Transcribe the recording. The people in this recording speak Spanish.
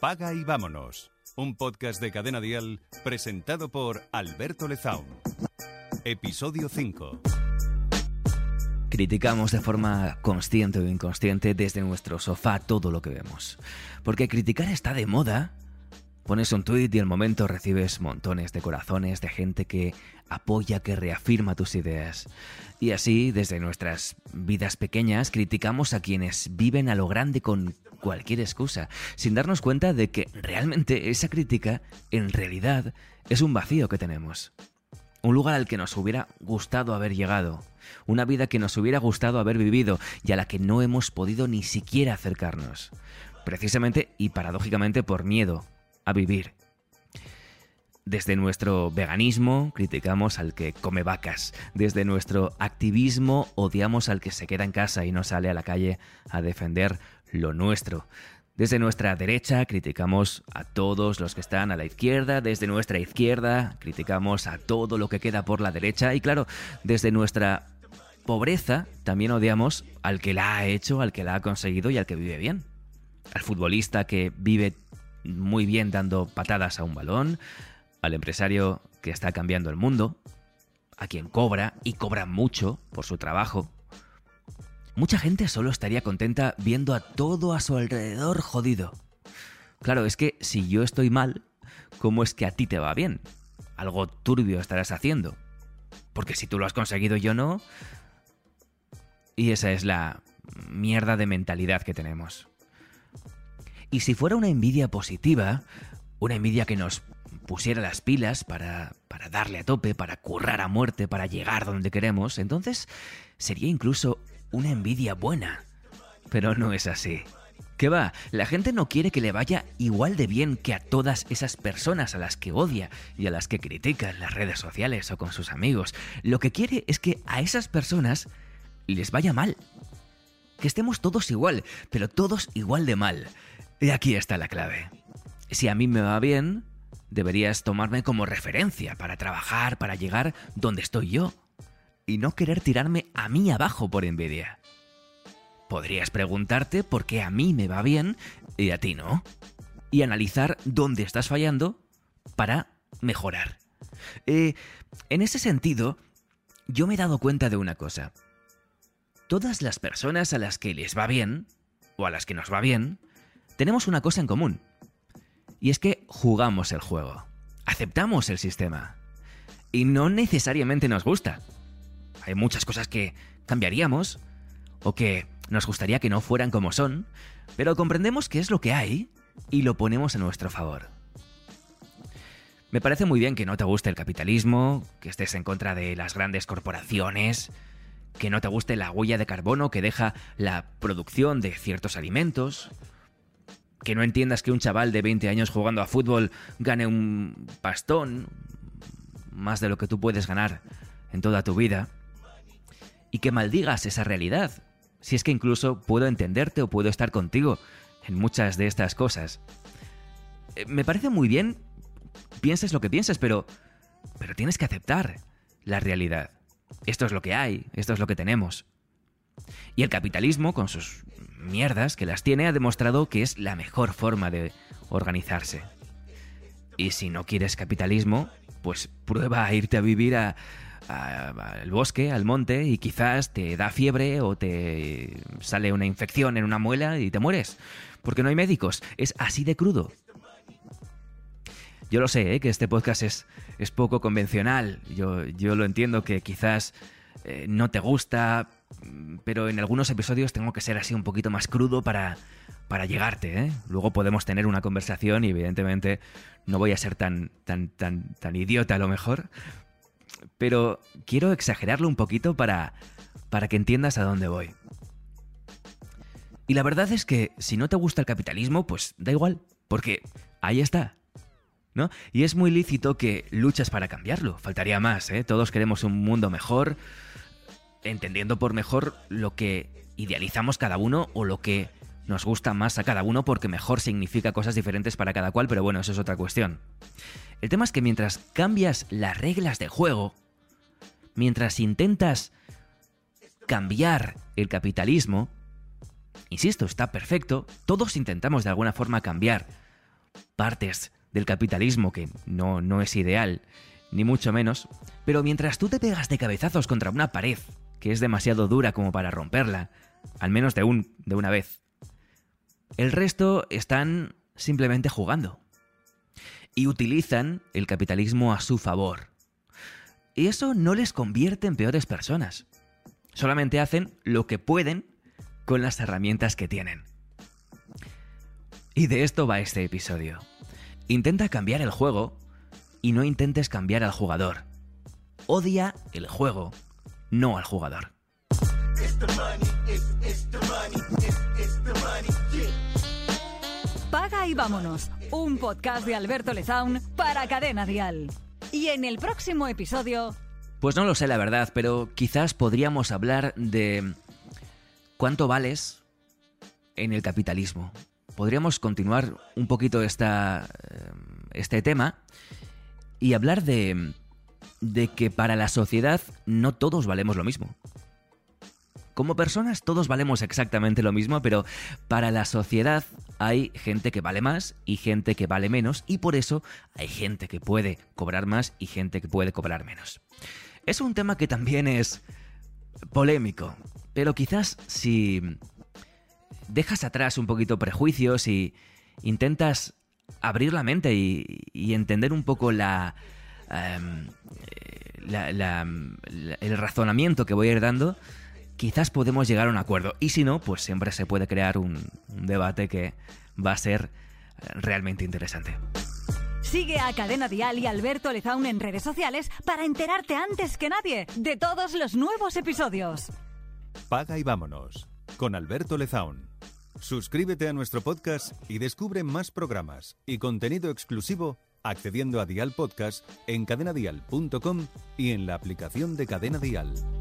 Paga y vámonos. Un podcast de Cadena Dial presentado por Alberto Lezaun. Episodio 5. Criticamos de forma consciente o inconsciente desde nuestro sofá todo lo que vemos. Porque criticar está de moda. Pones un tuit y al momento recibes montones de corazones de gente que apoya, que reafirma tus ideas. Y así, desde nuestras vidas pequeñas, criticamos a quienes viven a lo grande con cualquier excusa, sin darnos cuenta de que realmente esa crítica, en realidad, es un vacío que tenemos. Un lugar al que nos hubiera gustado haber llegado, una vida que nos hubiera gustado haber vivido y a la que no hemos podido ni siquiera acercarnos. Precisamente y paradójicamente por miedo a vivir. Desde nuestro veganismo criticamos al que come vacas. Desde nuestro activismo odiamos al que se queda en casa y no sale a la calle a defender lo nuestro. Desde nuestra derecha criticamos a todos los que están a la izquierda, desde nuestra izquierda criticamos a todo lo que queda por la derecha y claro, desde nuestra pobreza también odiamos al que la ha hecho, al que la ha conseguido y al que vive bien. Al futbolista que vive muy bien dando patadas a un balón, al empresario que está cambiando el mundo, a quien cobra y cobra mucho por su trabajo. Mucha gente solo estaría contenta viendo a todo a su alrededor jodido. Claro, es que si yo estoy mal, ¿cómo es que a ti te va bien? Algo turbio estarás haciendo. Porque si tú lo has conseguido yo no... Y esa es la mierda de mentalidad que tenemos. Y si fuera una envidia positiva, una envidia que nos pusiera las pilas para, para darle a tope, para currar a muerte, para llegar donde queremos, entonces sería incluso una envidia buena. Pero no es así. ¿Qué va? La gente no quiere que le vaya igual de bien que a todas esas personas a las que odia y a las que critica en las redes sociales o con sus amigos. Lo que quiere es que a esas personas les vaya mal. Que estemos todos igual, pero todos igual de mal. Y aquí está la clave. Si a mí me va bien, deberías tomarme como referencia para trabajar, para llegar donde estoy yo. Y no querer tirarme a mí abajo por envidia. Podrías preguntarte por qué a mí me va bien y a ti no. Y analizar dónde estás fallando para mejorar. Eh, en ese sentido, yo me he dado cuenta de una cosa. Todas las personas a las que les va bien, o a las que nos va bien, tenemos una cosa en común. Y es que jugamos el juego. Aceptamos el sistema. Y no necesariamente nos gusta. Hay muchas cosas que cambiaríamos, o que nos gustaría que no fueran como son, pero comprendemos que es lo que hay y lo ponemos a nuestro favor. Me parece muy bien que no te guste el capitalismo, que estés en contra de las grandes corporaciones, que no te guste la huella de carbono que deja la producción de ciertos alimentos, que no entiendas que un chaval de 20 años jugando a fútbol gane un pastón, más de lo que tú puedes ganar en toda tu vida, y que maldigas esa realidad, si es que incluso puedo entenderte o puedo estar contigo en muchas de estas cosas. Eh, Me parece muy bien, pienses lo que pienses, pero, pero tienes que aceptar la realidad. Esto es lo que hay, esto es lo que tenemos. Y el capitalismo, con sus mierdas que las tiene, ha demostrado que es la mejor forma de organizarse. Y si no quieres capitalismo, pues prueba a irte a vivir a, al bosque, al monte, y quizás te da fiebre o te sale una infección en una muela y te mueres. Porque no hay médicos. Es así de crudo. Yo lo sé, ¿eh? que este podcast es, es poco convencional. Yo, yo lo entiendo que quizás eh, no te gusta, pero en algunos episodios tengo que ser así un poquito más crudo para, para llegarte. ¿eh? Luego podemos tener una conversación y evidentemente no voy a ser tan, tan, tan, tan idiota a lo mejor. Pero quiero exagerarlo un poquito para, para que entiendas a dónde voy. Y la verdad es que si no te gusta el capitalismo, pues da igual, porque ahí está. ¿No? Y es muy lícito que luchas para cambiarlo, faltaría más, ¿eh? Todos queremos un mundo mejor, entendiendo por mejor lo que idealizamos cada uno o lo que nos gusta más a cada uno porque mejor significa cosas diferentes para cada cual, pero bueno, eso es otra cuestión. El tema es que mientras cambias las reglas de juego, mientras intentas cambiar el capitalismo, insisto, está perfecto, todos intentamos de alguna forma cambiar partes del capitalismo que no, no es ideal, ni mucho menos, pero mientras tú te pegas de cabezazos contra una pared que es demasiado dura como para romperla, al menos de, un, de una vez, el resto están simplemente jugando. Y utilizan el capitalismo a su favor. Y eso no les convierte en peores personas. Solamente hacen lo que pueden con las herramientas que tienen. Y de esto va este episodio. Intenta cambiar el juego y no intentes cambiar al jugador. Odia el juego, no al jugador. Paga y vámonos, un podcast de Alberto Lezaun para Cadena Dial. Y en el próximo episodio... Pues no lo sé la verdad, pero quizás podríamos hablar de cuánto vales en el capitalismo. Podríamos continuar un poquito esta, eh, este tema y hablar de, de que para la sociedad no todos valemos lo mismo. Como personas todos valemos exactamente lo mismo, pero para la sociedad hay gente que vale más y gente que vale menos y por eso hay gente que puede cobrar más y gente que puede cobrar menos. Es un tema que también es polémico, pero quizás si dejas atrás un poquito prejuicios y intentas abrir la mente y, entender un poco la, em, el razonamiento que voy a ir dando, quizás podemos llegar a un acuerdo. Y si no, pues siempre se puede crear un, debate que va a ser eh, realmente interesante. Sigue a Cadena Dial y Alberto Lezaun en redes sociales para enterarte antes que nadie de todos los nuevos episodios. Paga y vámonos con Alberto Lezaun. Suscríbete a nuestro podcast y descubre más programas y contenido exclusivo accediendo a Dial Podcast en cadenadial.com y en la aplicación de Cadena Dial.